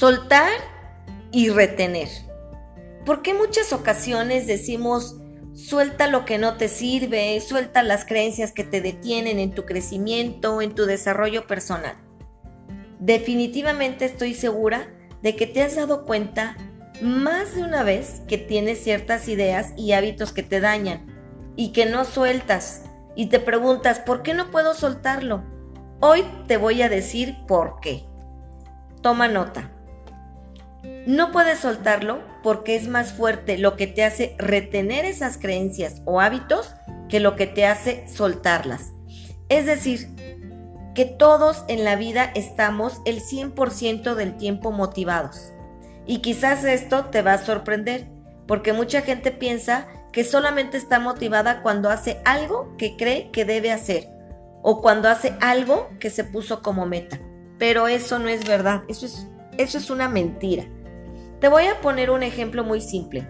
Soltar y retener. ¿Por qué muchas ocasiones decimos suelta lo que no te sirve, suelta las creencias que te detienen en tu crecimiento, en tu desarrollo personal? Definitivamente estoy segura de que te has dado cuenta más de una vez que tienes ciertas ideas y hábitos que te dañan y que no sueltas y te preguntas, ¿por qué no puedo soltarlo? Hoy te voy a decir por qué. Toma nota. No puedes soltarlo porque es más fuerte lo que te hace retener esas creencias o hábitos que lo que te hace soltarlas. Es decir, que todos en la vida estamos el 100% del tiempo motivados. Y quizás esto te va a sorprender, porque mucha gente piensa que solamente está motivada cuando hace algo que cree que debe hacer o cuando hace algo que se puso como meta. Pero eso no es verdad, eso es, eso es una mentira. Te voy a poner un ejemplo muy simple.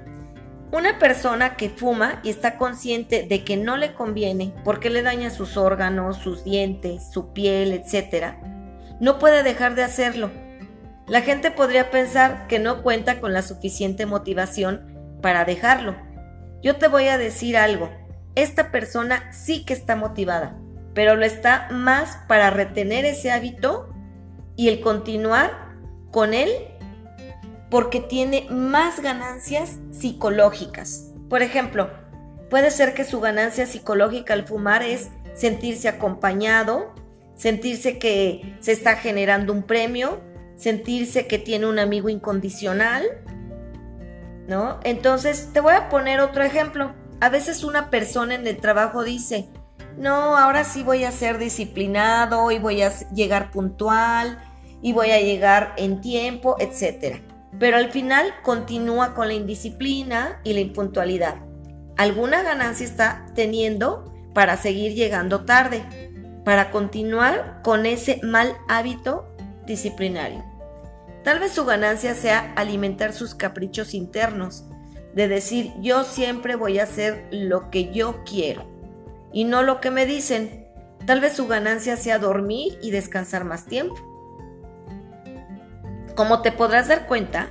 Una persona que fuma y está consciente de que no le conviene porque le daña sus órganos, sus dientes, su piel, etc., no puede dejar de hacerlo. La gente podría pensar que no cuenta con la suficiente motivación para dejarlo yo te voy a decir algo, esta persona sí que está motivada, pero lo está más para retener ese hábito y el continuar con él porque tiene más ganancias psicológicas. Por ejemplo, puede ser que su ganancia psicológica al fumar es sentirse acompañado, sentirse que se está generando un premio, sentirse que tiene un amigo incondicional, ¿no? Entonces, te voy a poner otro ejemplo. A veces una persona en el trabajo dice, no, ahora sí voy a ser disciplinado y voy a llegar puntual y voy a llegar en tiempo, etc. Pero al final continúa con la indisciplina y la impuntualidad. Alguna ganancia está teniendo para seguir llegando tarde, para continuar con ese mal hábito disciplinario. Tal vez su ganancia sea alimentar sus caprichos internos, de decir yo siempre voy a hacer lo que yo quiero y no lo que me dicen. Tal vez su ganancia sea dormir y descansar más tiempo. Como te podrás dar cuenta,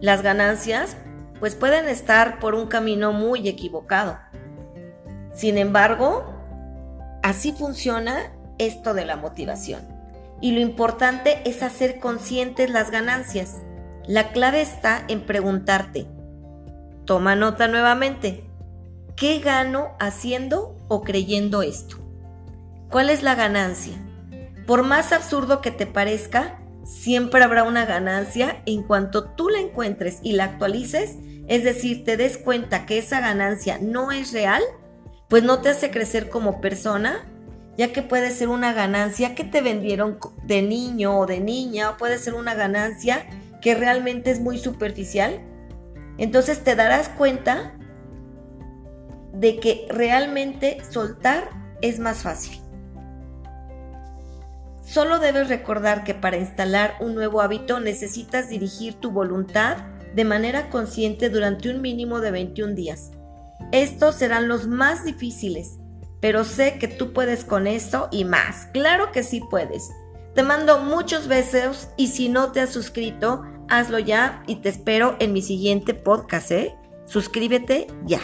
las ganancias pues pueden estar por un camino muy equivocado. Sin embargo, así funciona esto de la motivación y lo importante es hacer conscientes las ganancias. La clave está en preguntarte, toma nota nuevamente, ¿qué gano haciendo o creyendo esto? ¿Cuál es la ganancia? Por más absurdo que te parezca, siempre habrá una ganancia en cuanto tú la encuentres y la actualices, es decir, te des cuenta que esa ganancia no es real, pues no te hace crecer como persona ya que puede ser una ganancia que te vendieron de niño o de niña, o puede ser una ganancia que realmente es muy superficial. Entonces te darás cuenta de que realmente soltar es más fácil. Solo debes recordar que para instalar un nuevo hábito necesitas dirigir tu voluntad de manera consciente durante un mínimo de 21 días. Estos serán los más difíciles pero sé que tú puedes con esto y más. Claro que sí puedes. Te mando muchos besos y si no te has suscrito, hazlo ya y te espero en mi siguiente podcast, ¿eh? Suscríbete ya.